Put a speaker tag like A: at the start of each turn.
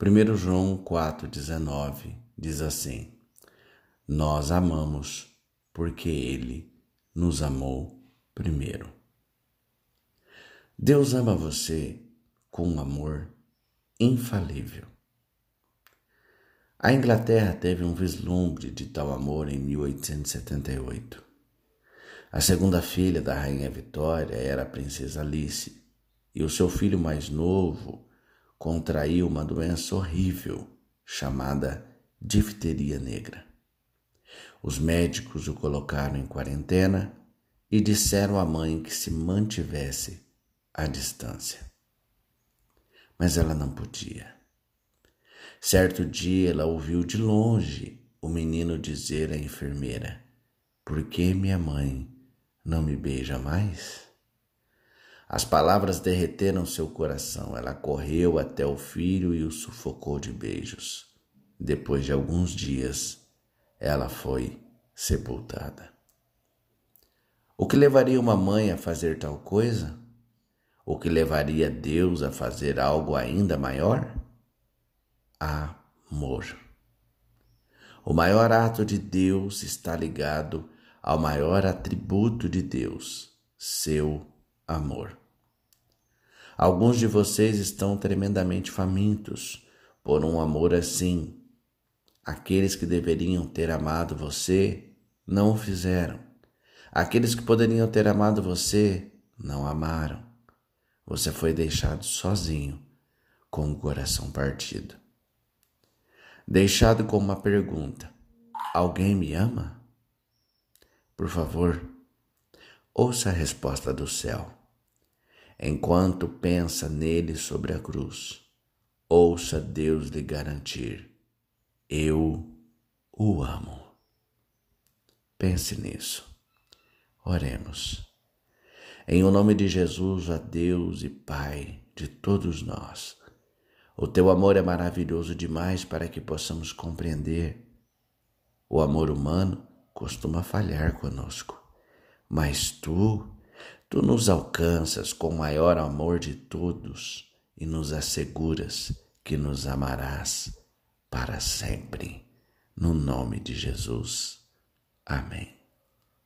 A: 1 João 4,19 diz assim: Nós amamos porque Ele nos amou primeiro. Deus ama você com um amor infalível. A Inglaterra teve um vislumbre de tal amor em 1878. A segunda filha da Rainha Vitória era a Princesa Alice, e o seu filho mais novo contraiu uma doença horrível chamada difteria negra. Os médicos o colocaram em quarentena e disseram à mãe que se mantivesse à distância. Mas ela não podia. Certo dia ela ouviu de longe o menino dizer à enfermeira: Por que minha mãe não me beija mais? As palavras derreteram seu coração. Ela correu até o filho e o sufocou de beijos. Depois de alguns dias, ela foi sepultada. O que levaria uma mãe a fazer tal coisa? O que levaria Deus a fazer algo ainda maior? Amor. O maior ato de Deus está ligado ao maior atributo de Deus, seu amor. Alguns de vocês estão tremendamente famintos por um amor assim. Aqueles que deveriam ter amado você não o fizeram. Aqueles que poderiam ter amado você não amaram. Você foi deixado sozinho, com o coração partido. Deixado com uma pergunta: Alguém me ama? Por favor, ouça a resposta do céu. Enquanto pensa nele sobre a cruz, ouça Deus lhe garantir: Eu o amo. Pense nisso. Oremos. Em o nome de Jesus, a Deus e Pai de todos nós, o teu amor é maravilhoso demais para que possamos compreender. O amor humano costuma falhar conosco, mas tu Tu nos alcanças com o maior amor de todos e nos asseguras que nos amarás para sempre. No nome de Jesus. Amém.